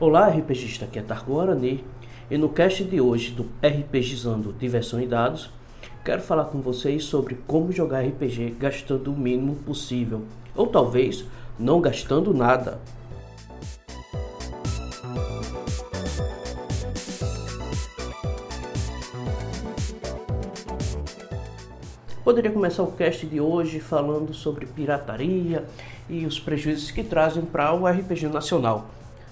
Olá, RPGista, aqui é Targo Arani e no cast de hoje do RPGizando Diversão e Dados, quero falar com vocês sobre como jogar RPG gastando o mínimo possível, ou talvez não gastando nada. Poderia começar o cast de hoje falando sobre pirataria e os prejuízos que trazem para o RPG nacional,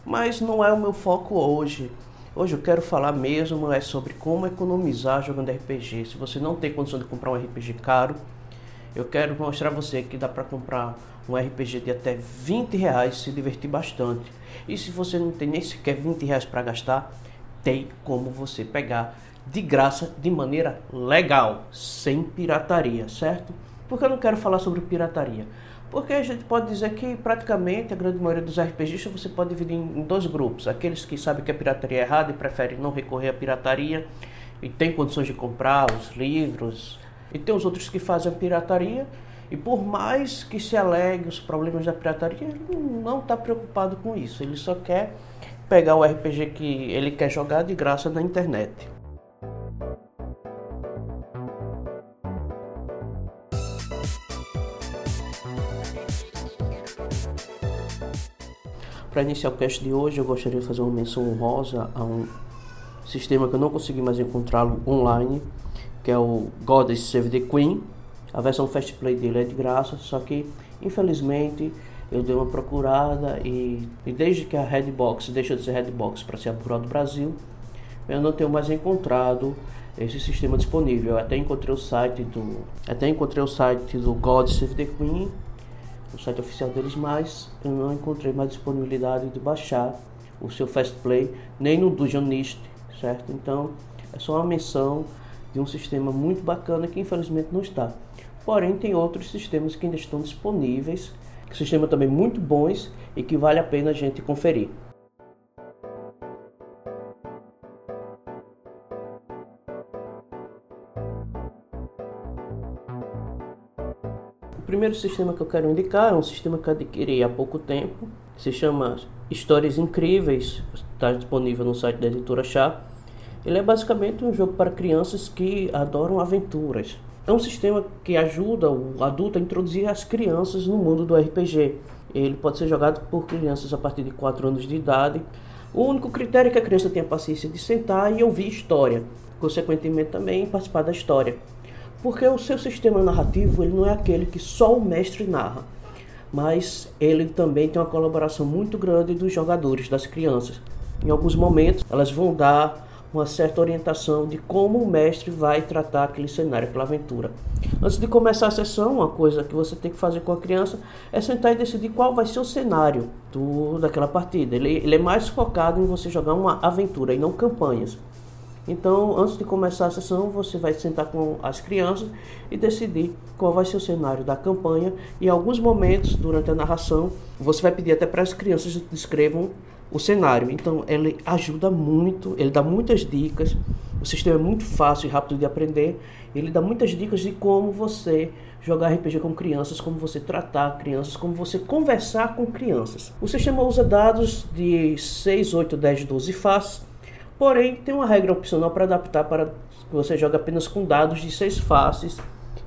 mas não é o meu foco hoje. Hoje eu quero falar mesmo é sobre como economizar jogando RPG. Se você não tem condição de comprar um RPG caro, eu quero mostrar a você que dá para comprar um RPG de até 20 reais e se divertir bastante. E se você não tem nem sequer 20 reais para gastar, tem como você pegar de graça, de maneira legal, sem pirataria, certo? Porque eu não quero falar sobre pirataria. Porque a gente pode dizer que praticamente a grande maioria dos RPGistas você pode dividir em dois grupos. Aqueles que sabem que a pirataria é errada e preferem não recorrer à pirataria e têm condições de comprar os livros. E tem os outros que fazem a pirataria e por mais que se alegue os problemas da pirataria, ele não está preocupado com isso. Ele só quer pegar o RPG que ele quer jogar de graça na internet. Para iniciar o cast de hoje, eu gostaria de fazer uma menção honrosa a um sistema que eu não consegui mais encontrá-lo online, que é o Goddess Save the Queen. A versão Fast Play dele é de graça, só que infelizmente eu dei uma procurada e, e desde que a Redbox deixou de ser Redbox para ser a Bureau do Brasil, eu não tenho mais encontrado esse sistema disponível. Eu até encontrei o site do até encontrei o site do God Save the Queen o site oficial deles, mas eu não encontrei mais disponibilidade de baixar o seu Fast Play, nem no Dungeonist, certo? Então, é só uma menção de um sistema muito bacana que infelizmente não está. Porém, tem outros sistemas que ainda estão disponíveis, sistemas também muito bons e que vale a pena a gente conferir. Primeiro sistema que eu quero indicar é um sistema que adquiri há pouco tempo, se chama Histórias Incríveis, está disponível no site da editora Chá. Ele é basicamente um jogo para crianças que adoram aventuras. É um sistema que ajuda o adulto a introduzir as crianças no mundo do RPG. Ele pode ser jogado por crianças a partir de 4 anos de idade. O único critério é que a criança tenha paciência de sentar e ouvir história, consequentemente também participar da história. Porque o seu sistema narrativo ele não é aquele que só o mestre narra, mas ele também tem uma colaboração muito grande dos jogadores, das crianças. Em alguns momentos, elas vão dar uma certa orientação de como o mestre vai tratar aquele cenário, aquela aventura. Antes de começar a sessão, uma coisa que você tem que fazer com a criança é sentar e decidir qual vai ser o cenário do, daquela partida. Ele, ele é mais focado em você jogar uma aventura e não campanhas. Então, antes de começar a sessão, você vai sentar com as crianças e decidir qual vai ser o cenário da campanha. E em alguns momentos, durante a narração, você vai pedir até para as crianças descrevam o cenário. Então, ele ajuda muito, ele dá muitas dicas. O sistema é muito fácil e rápido de aprender. Ele dá muitas dicas de como você jogar RPG com crianças, como você tratar crianças, como você conversar com crianças. O sistema usa dados de 6, 8, 10, 12 faces Porém, tem uma regra opcional para adaptar para que você jogue apenas com dados de seis faces,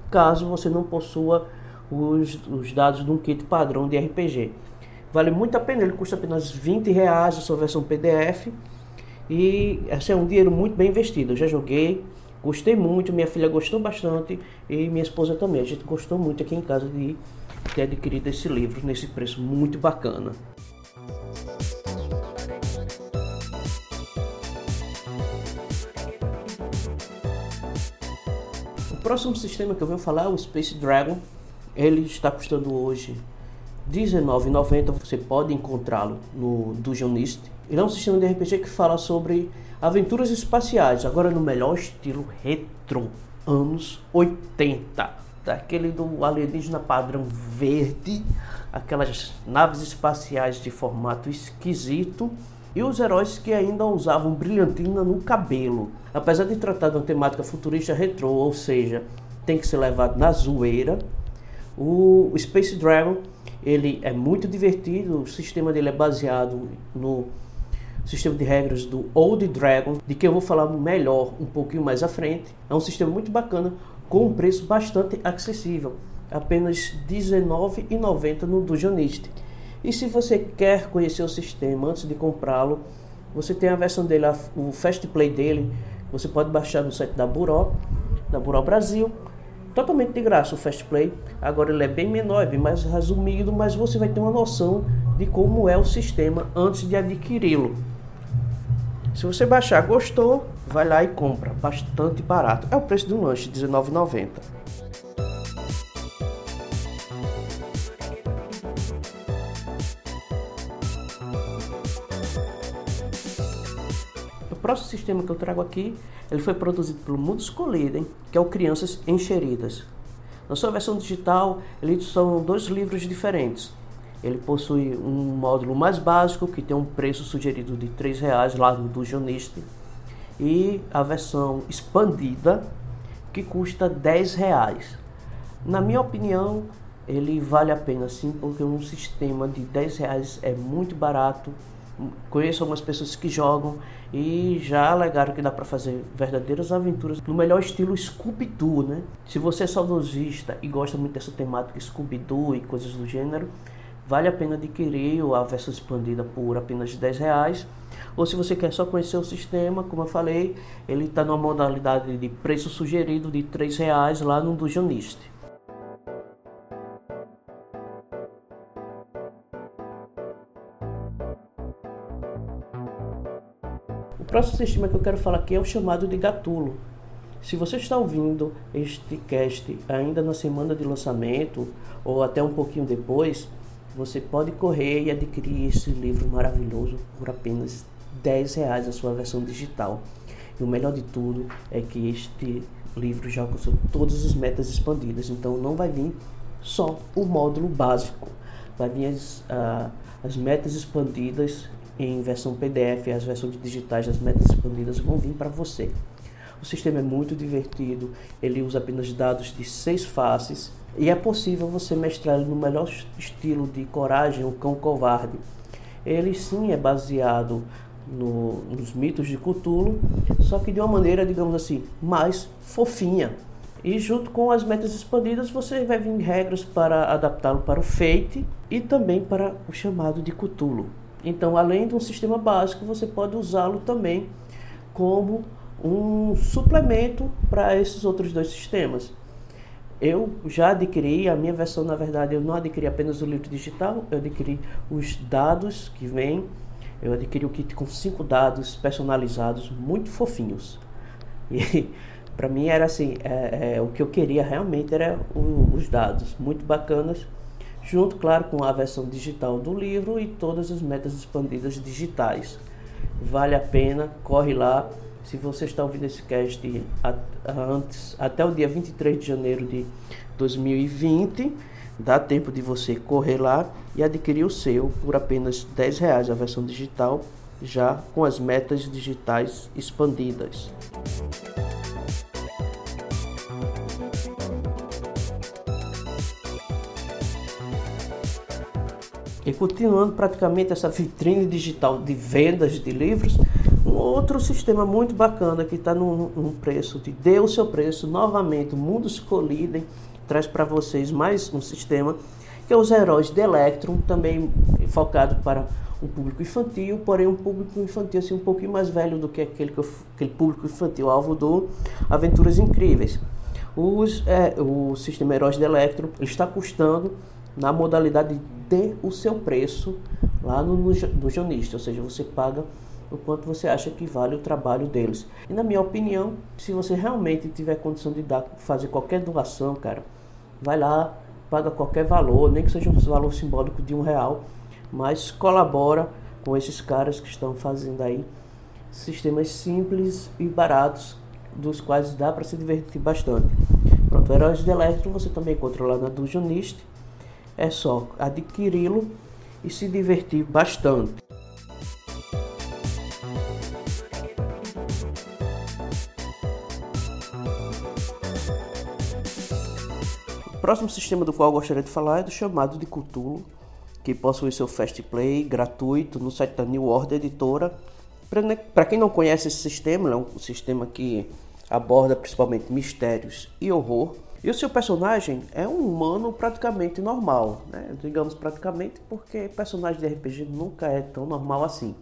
caso você não possua os, os dados de um kit padrão de RPG. Vale muito a pena, ele custa apenas 20 reais a sua versão PDF e esse é um dinheiro muito bem investido. Eu já joguei, gostei muito, minha filha gostou bastante e minha esposa também. A gente gostou muito aqui em casa de ter adquirido esse livro nesse preço muito bacana. Próximo sistema que eu venho falar é o Space Dragon. Ele está custando hoje R$19,90. Você pode encontrá-lo no Dungeonist. Ele é um sistema de RPG que fala sobre aventuras espaciais, agora no melhor estilo retro, anos 80. Daquele do alienígena padrão verde, aquelas naves espaciais de formato esquisito e os heróis que ainda usavam brilhantina no cabelo. Apesar de tratar de uma temática futurista retrô, ou seja, tem que ser levado na zoeira, o Space Dragon ele é muito divertido, o sistema dele é baseado no, sistema de regras do Old Dragon, de que eu vou falar melhor um pouquinho mais à frente. É um sistema muito bacana, com um preço bastante acessível, apenas R$19,90 no Dungeonist. E se você quer conhecer o sistema antes de comprá-lo, você tem a versão dele, o Fast Play dele, você pode baixar no site da Buró, da Buró Brasil, totalmente de graça o Fast Play. Agora ele é bem menor, é bem mais resumido, mas você vai ter uma noção de como é o sistema antes de adquiri-lo. Se você baixar, gostou, vai lá e compra, bastante barato. É o preço de um lanche, R$19,90. Próximo sistema que eu trago aqui, ele foi produzido pelo Mundus Coliden, que é o Crianças Encheridas. Na sua versão digital, eles são dois livros diferentes. Ele possui um módulo mais básico, que tem um preço sugerido de R$ reais lá no Dungeonist, e a versão expandida, que custa R$ reais. Na minha opinião, ele vale a pena sim, porque um sistema de R$ reais é muito barato. Conheço algumas pessoas que jogam e já alegaram que dá para fazer verdadeiras aventuras no melhor estilo Scooby-Doo, né? Se você é saudosista e gosta muito dessa temática Scooby-Doo e coisas do gênero, vale a pena adquirir a versão expandida por apenas 10 reais. Ou se você quer só conhecer o sistema, como eu falei, ele está numa modalidade de preço sugerido de 3 reais lá no Dungeonist. Próximo sistema que eu quero falar aqui é o chamado de Gatulo. Se você está ouvindo este cast ainda na semana de lançamento ou até um pouquinho depois, você pode correr e adquirir esse livro maravilhoso por apenas 10 reais a sua versão digital. E o melhor de tudo é que este livro já alcançou todas as metas expandidas, então não vai vir só o módulo básico, vai vir as, uh, as metas expandidas em versão PDF, as versões digitais das metas expandidas vão vir para você. O sistema é muito divertido, ele usa apenas dados de seis faces e é possível você mestrar no melhor estilo de Coragem, o Cão Covarde. Ele sim é baseado no, nos mitos de Cthulhu, só que de uma maneira, digamos assim, mais fofinha. E junto com as metas expandidas, você vai vir regras para adaptá-lo para o Fate e também para o chamado de Cthulhu. Então, além de um sistema básico, você pode usá-lo também como um suplemento para esses outros dois sistemas. Eu já adquiri, a minha versão, na verdade, eu não adquiri apenas o livro digital, eu adquiri os dados que vêm. Eu adquiri o kit com cinco dados personalizados, muito fofinhos. E para mim era assim, é, é, o que eu queria realmente era o, os dados, muito bacanas, junto, claro, com a versão digital do livro e todas as metas expandidas digitais. Vale a pena, corre lá, se você está ouvindo esse cast antes, até o dia 23 de janeiro de 2020, dá tempo de você correr lá e adquirir o seu por apenas 10 reais a versão digital, já com as metas digitais expandidas. E continuando praticamente essa vitrine digital de vendas de livros, um outro sistema muito bacana que está num, num, preço de dê o seu preço novamente, o mundo se colidem, traz para vocês mais um sistema que é os heróis de Electron, também focado para um público infantil, porém um público infantil assim, um pouquinho mais velho do que aquele, que eu, aquele público infantil alvo do Aventuras Incríveis. Os, é, o sistema Heróis de Electron ele está custando na modalidade de o seu preço lá no, no, no Jonista, ou seja, você paga o quanto você acha que vale o trabalho deles. E na minha opinião, se você realmente tiver condição de dar, fazer qualquer doação, cara, vai lá, paga qualquer valor, nem que seja um valor simbólico de um real, mas colabora com esses caras que estão fazendo aí sistemas simples e baratos, dos quais dá para se divertir bastante. Pronto, Heróis de Electro você também encontra lá na Dungeonist é só adquiri-lo e se divertir bastante. O próximo sistema do qual gostaria de falar é do chamado de Cthulhu, que possui seu Fast Play gratuito no site da New Order Editora. Para quem não conhece esse sistema, é um sistema que aborda principalmente mistérios e horror. E o seu personagem é um humano praticamente normal, né? digamos praticamente porque personagem de RPG nunca é tão normal assim.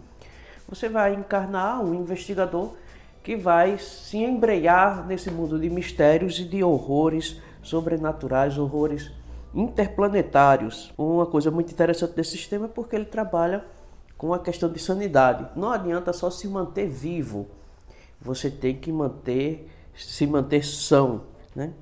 Você vai encarnar um investigador que vai se embrear nesse mundo de mistérios e de horrores sobrenaturais, horrores interplanetários. Uma coisa muito interessante desse sistema é porque ele trabalha com a questão de sanidade. Não adianta só se manter vivo, você tem que manter se manter são, né?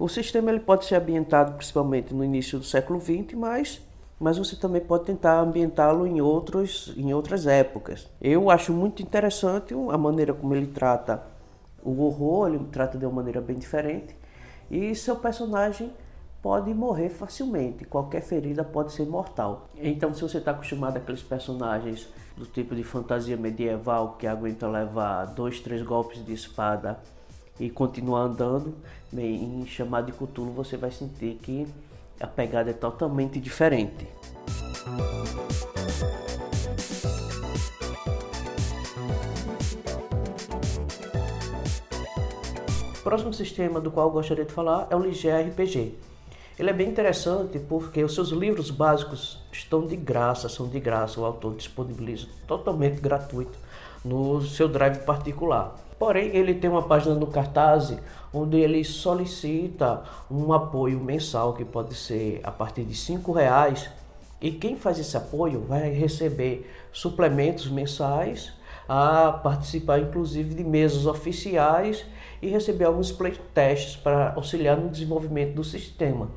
O sistema ele pode ser ambientado principalmente no início do século XX, mas mas você também pode tentar ambientá-lo em, outros, em outras épocas. Eu acho muito interessante a maneira como ele trata o horror, ele trata de uma maneira bem diferente, e seu personagem pode morrer facilmente, qualquer ferida pode ser mortal. Então, se você está acostumado àqueles personagens do tipo de fantasia medieval que aguenta levar dois, três golpes de espada e continuar andando, bem, em chamado de Cthulhu você vai sentir que a pegada é totalmente diferente. O próximo sistema do qual eu gostaria de falar é o Ligier RPG. Ele é bem interessante porque os seus livros básicos estão de graça, são de graça, o autor disponibiliza totalmente gratuito no seu drive particular. Porém, ele tem uma página no cartaz onde ele solicita um apoio mensal que pode ser a partir de cinco reais e quem faz esse apoio vai receber suplementos mensais, a participar inclusive de mesas oficiais e receber alguns playtests para auxiliar no desenvolvimento do sistema.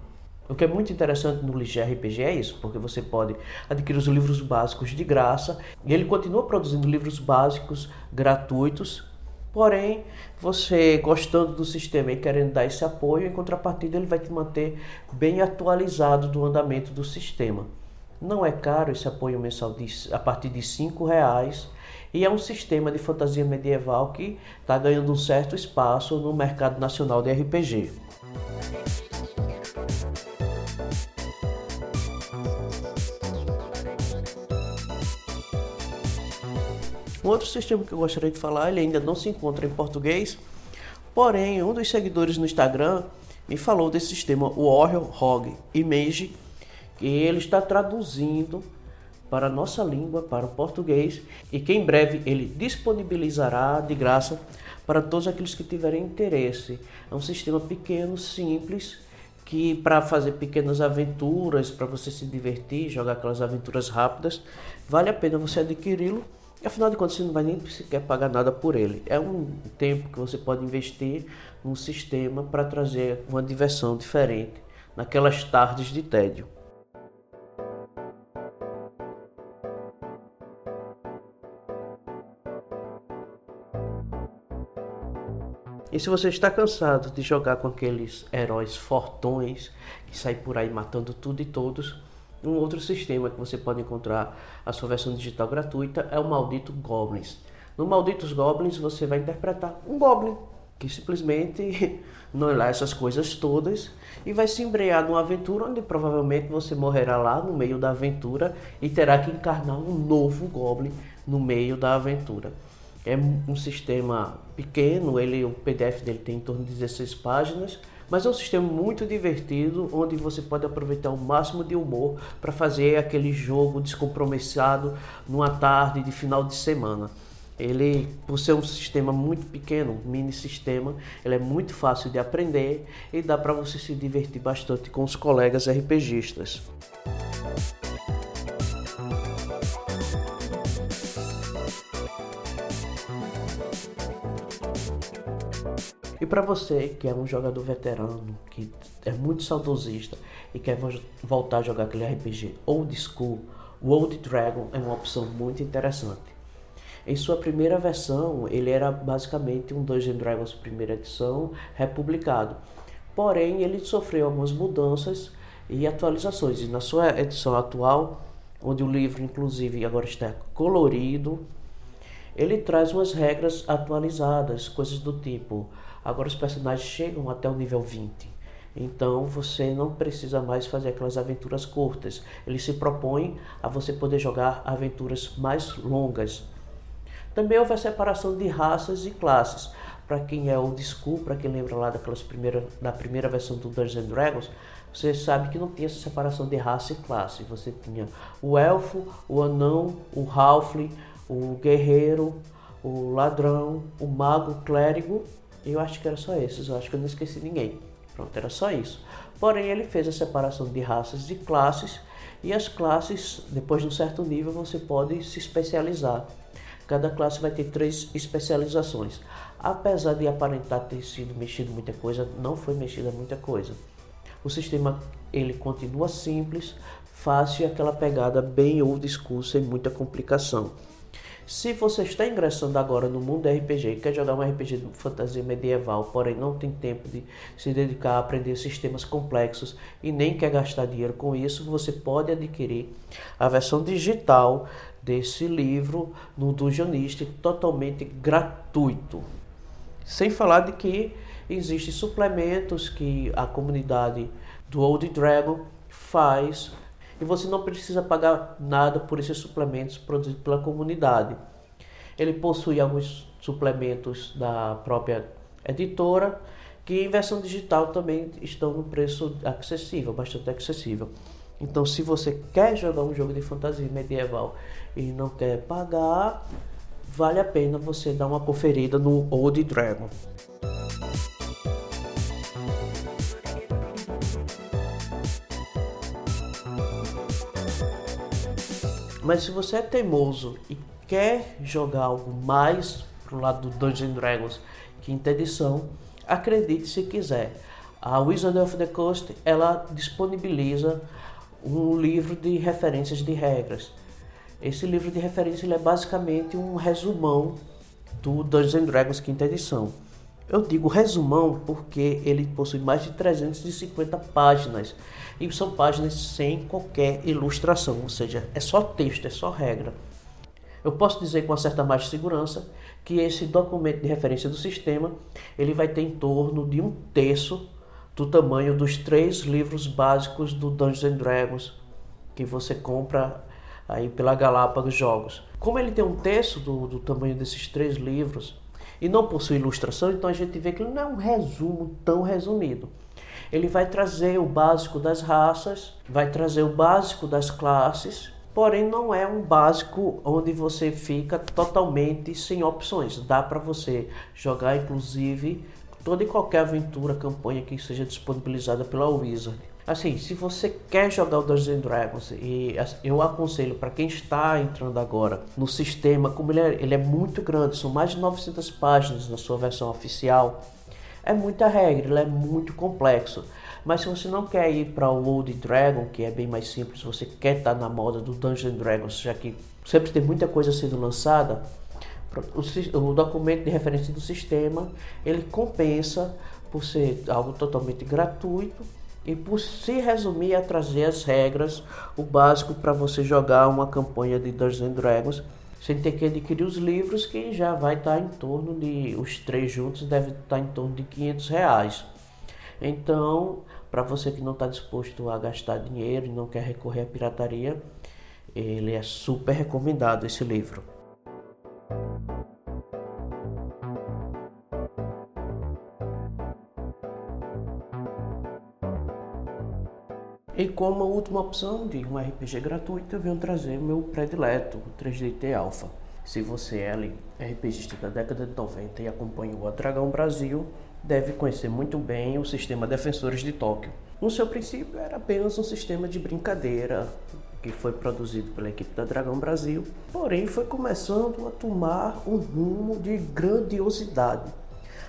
O que é muito interessante no Ligier RPG é isso, porque você pode adquirir os livros básicos de graça e ele continua produzindo livros básicos gratuitos Porém, você gostando do sistema e querendo dar esse apoio, em contrapartida ele vai te manter bem atualizado do andamento do sistema. Não é caro esse apoio mensal de, a partir de R$ reais e é um sistema de fantasia medieval que está ganhando um certo espaço no mercado nacional de RPG. Um outro sistema que eu gostaria de falar, ele ainda não se encontra em português, porém um dos seguidores no Instagram me falou desse sistema Warrior Hog Image, que ele está traduzindo para a nossa língua, para o português, e que em breve ele disponibilizará de graça para todos aqueles que tiverem interesse. É um sistema pequeno, simples, que para fazer pequenas aventuras, para você se divertir, jogar aquelas aventuras rápidas, vale a pena você adquiri-lo Afinal de contas, você não vai nem sequer pagar nada por ele. É um tempo que você pode investir num sistema para trazer uma diversão diferente naquelas tardes de tédio. E se você está cansado de jogar com aqueles heróis fortões que saem por aí matando tudo e todos, um outro sistema que você pode encontrar a sua versão digital gratuita é o Maldito Goblins. No Malditos Goblins você vai interpretar um Goblin que simplesmente não é lá essas coisas todas e vai se embrear numa aventura onde provavelmente você morrerá lá no meio da aventura e terá que encarnar um novo Goblin no meio da aventura. É um sistema pequeno, ele, o PDF dele tem em torno de 16 páginas mas é um sistema muito divertido, onde você pode aproveitar o máximo de humor para fazer aquele jogo descompromissado numa tarde de final de semana. Ele, por ser um sistema muito pequeno, um mini sistema, ele é muito fácil de aprender e dá para você se divertir bastante com os colegas RPGistas. Para você que é um jogador veterano, que é muito saudosista e quer voltar a jogar aquele RPG old school, o Old Dragon é uma opção muito interessante. Em sua primeira versão, ele era basicamente um Dungeons Dragons primeira edição republicado. Porém, ele sofreu algumas mudanças e atualizações. E na sua edição atual, onde o livro inclusive agora está colorido, ele traz umas regras atualizadas, coisas do tipo Agora os personagens chegam até o nível 20. Então você não precisa mais fazer aquelas aventuras curtas. Ele se propõe a você poder jogar aventuras mais longas. Também houve a separação de raças e classes. Para quem é old school, para quem lembra lá daquelas primeira, da primeira versão do Dungeons Dragons, você sabe que não tinha essa separação de raça e classe. Você tinha o elfo, o anão, o halfling, o guerreiro, o ladrão, o mago, o clérigo. Eu acho que era só esses, eu acho que eu não esqueci ninguém. Pronto, era só isso. Porém, ele fez a separação de raças e classes, e as classes, depois de um certo nível, você pode se especializar. Cada classe vai ter três especializações. Apesar de aparentar ter sido mexido muita coisa, não foi mexida muita coisa. O sistema ele continua simples, fácil e aquela pegada bem old school sem muita complicação. Se você está ingressando agora no mundo RPG e quer jogar um RPG de fantasia medieval, porém não tem tempo de se dedicar a aprender sistemas complexos e nem quer gastar dinheiro com isso, você pode adquirir a versão digital desse livro no Dungeonist totalmente gratuito. Sem falar de que existem suplementos que a comunidade do Old Dragon faz e você não precisa pagar nada por esses suplementos produzidos pela comunidade. Ele possui alguns suplementos da própria editora que em versão digital também estão no preço acessível, bastante acessível. Então, se você quer jogar um jogo de fantasia medieval e não quer pagar, vale a pena você dar uma conferida no Old Dragon. Mas se você é teimoso e quer jogar algo mais pro lado do Dungeons Dragons, quinta edição, acredite se quiser. A Wizard of the Coast ela disponibiliza um livro de referências de regras. Esse livro de referência é basicamente um resumão do Dungeons Dragons quinta edição. Eu digo resumão porque ele possui mais de 350 páginas e são páginas sem qualquer ilustração, ou seja, é só texto, é só regra. Eu posso dizer com uma certa mais segurança que esse documento de referência do sistema ele vai ter em torno de um terço do tamanho dos três livros básicos do Dungeons Dragons que você compra aí pela Galápagos Jogos. Como ele tem um terço do, do tamanho desses três livros, e não possui ilustração, então a gente vê que ele não é um resumo tão resumido. Ele vai trazer o básico das raças, vai trazer o básico das classes, porém não é um básico onde você fica totalmente sem opções. Dá para você jogar, inclusive, toda e qualquer aventura, campanha que seja disponibilizada pela Wizard. Assim, se você quer jogar o Dungeons Dragons, e eu aconselho para quem está entrando agora no sistema, como ele é, ele é muito grande, são mais de 900 páginas na sua versão oficial, é muita regra, ele é muito complexo. Mas se você não quer ir para o Old Dragon, que é bem mais simples, você quer estar tá na moda do Dungeons Dragons, já que sempre tem muita coisa sendo lançada, o, o documento de referência do sistema, ele compensa por ser algo totalmente gratuito e por se resumir a trazer as regras, o básico para você jogar uma campanha de Dungeons Dragons, sem ter que adquirir os livros, que já vai estar tá em torno de, os três juntos deve estar tá em torno de 500 reais. Então, para você que não está disposto a gastar dinheiro e não quer recorrer à pirataria, ele é super recomendado esse livro. E como última opção de um RPG gratuito, eu venho trazer meu predileto, o 3DT Alpha. Se você é RPGista da década de 90 e acompanhou a Dragão Brasil, deve conhecer muito bem o sistema Defensores de Tóquio. No seu princípio, era apenas um sistema de brincadeira que foi produzido pela equipe da Dragão Brasil, porém foi começando a tomar um rumo de grandiosidade.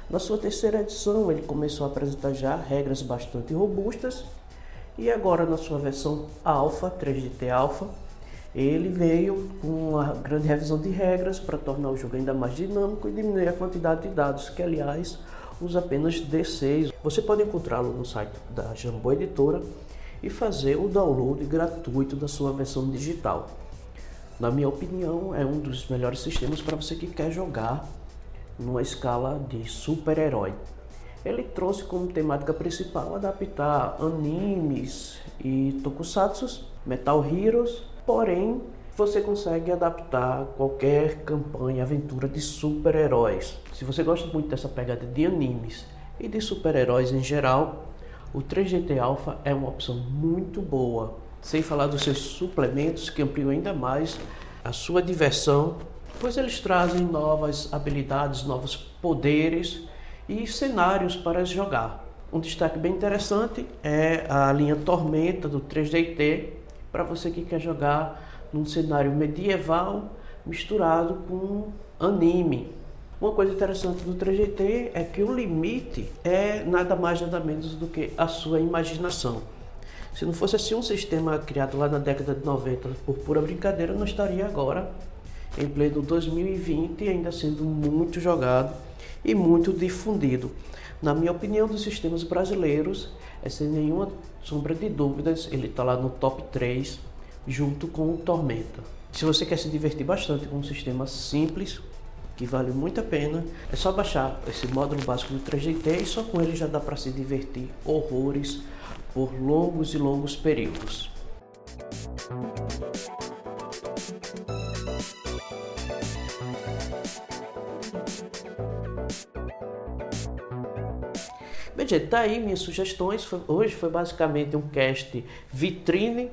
Na sua terceira edição, ele começou a apresentar já regras bastante robustas e agora na sua versão Alpha, 3DT Alpha, ele veio com uma grande revisão de regras para tornar o jogo ainda mais dinâmico e diminuir a quantidade de dados, que aliás usa apenas D6. Você pode encontrá-lo no site da Jambô Editora e fazer o download gratuito da sua versão digital. Na minha opinião, é um dos melhores sistemas para você que quer jogar numa escala de super-herói. Ele trouxe como temática principal adaptar animes e tokusatsu, Metal Heroes, porém você consegue adaptar qualquer campanha, aventura de super-heróis. Se você gosta muito dessa pegada de animes e de super-heróis em geral, o 3GT Alpha é uma opção muito boa. Sem falar dos seus suplementos que ampliam ainda mais a sua diversão, pois eles trazem novas habilidades, novos poderes e cenários para jogar. Um destaque bem interessante é a linha Tormenta do 3DT para você que quer jogar num cenário medieval misturado com anime. Uma coisa interessante do 3GT é que o limite é nada mais nada menos do que a sua imaginação. Se não fosse assim um sistema criado lá na década de 90 por pura brincadeira, não estaria agora em pleno 2020 ainda sendo muito jogado e muito difundido. Na minha opinião, dos sistemas brasileiros, é sem nenhuma sombra de dúvidas, ele está lá no top 3 junto com o Tormenta. Se você quer se divertir bastante com um sistema simples, que vale muito a pena, é só baixar esse módulo básico do 3GT e só com ele já dá para se divertir horrores por longos e longos períodos. Bem, gente, tá aí minhas sugestões. Hoje foi basicamente um cast vitrine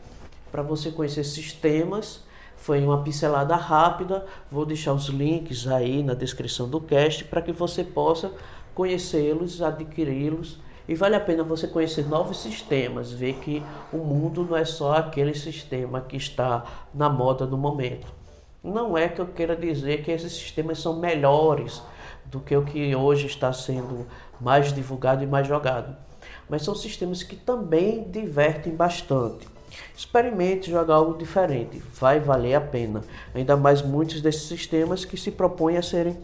para você conhecer sistemas. Foi uma pincelada rápida. Vou deixar os links aí na descrição do cast para que você possa conhecê-los, adquiri-los. E vale a pena você conhecer novos sistemas, ver que o mundo não é só aquele sistema que está na moda no momento. Não é que eu queira dizer que esses sistemas são melhores do que o que hoje está sendo mais divulgado e mais jogado. Mas são sistemas que também divertem bastante. Experimente jogar algo diferente, vai valer a pena. Ainda mais muitos desses sistemas que se propõem a serem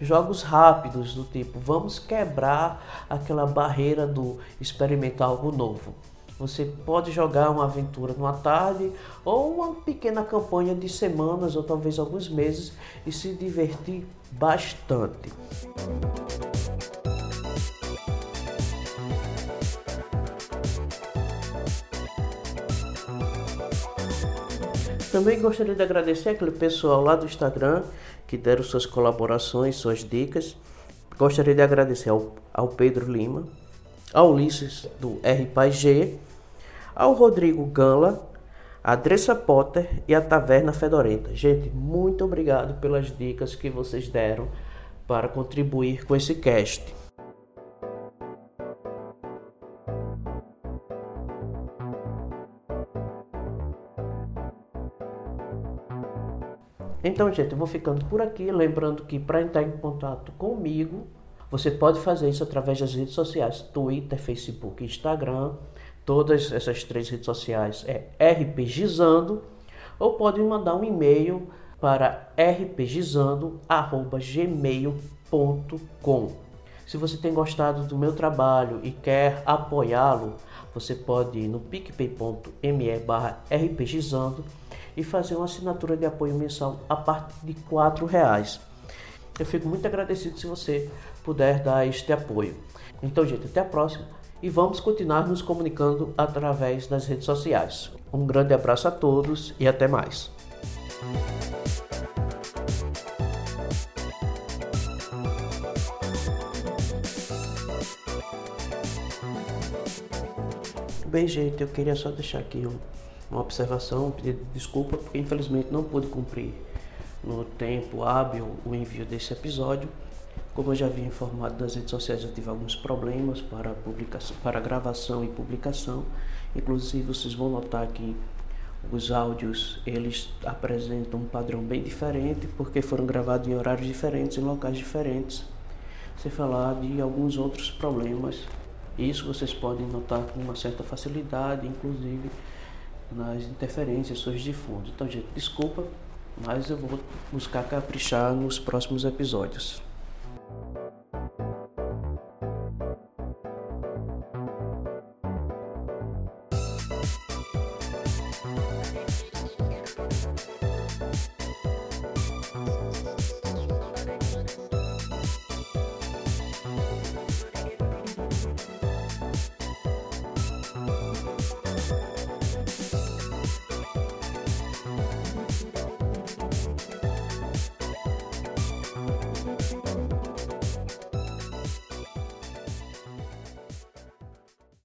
jogos rápidos, do tipo vamos quebrar aquela barreira do experimentar algo novo. Você pode jogar uma aventura numa tarde ou uma pequena campanha de semanas ou talvez alguns meses e se divertir bastante. Também gostaria de agradecer aquele pessoal lá do Instagram que deram suas colaborações, suas dicas. Gostaria de agradecer ao, ao Pedro Lima, ao Ulisses do RPG, ao Rodrigo Ganla, a Dressa Potter e a Taverna Fedorenta. Gente, muito obrigado pelas dicas que vocês deram para contribuir com esse cast. Então, gente, eu vou ficando por aqui. Lembrando que para entrar em contato comigo, você pode fazer isso através das redes sociais: Twitter, Facebook, Instagram. Todas essas três redes sociais é rpgizando. Ou pode me mandar um e-mail para rpgizando@gmail.com. Se você tem gostado do meu trabalho e quer apoiá-lo, você pode ir no picpay.me barra rpgizando e fazer uma assinatura de apoio mensal a partir de R$ reais. Eu fico muito agradecido se você puder dar este apoio. Então, gente, até a próxima e vamos continuar nos comunicando através das redes sociais. Um grande abraço a todos e até mais. Bem, gente, eu queria só deixar aqui um uma observação, pedir desculpa, porque infelizmente não pude cumprir no tempo hábil o envio desse episódio. Como eu já havia informado nas redes sociais, eu tive alguns problemas para, publicação, para gravação e publicação. Inclusive, vocês vão notar que os áudios eles apresentam um padrão bem diferente, porque foram gravados em horários diferentes, em locais diferentes. Sem falar de alguns outros problemas. Isso vocês podem notar com uma certa facilidade, inclusive nas interferências, sons de fundo. Então, gente, desculpa, mas eu vou buscar caprichar nos próximos episódios.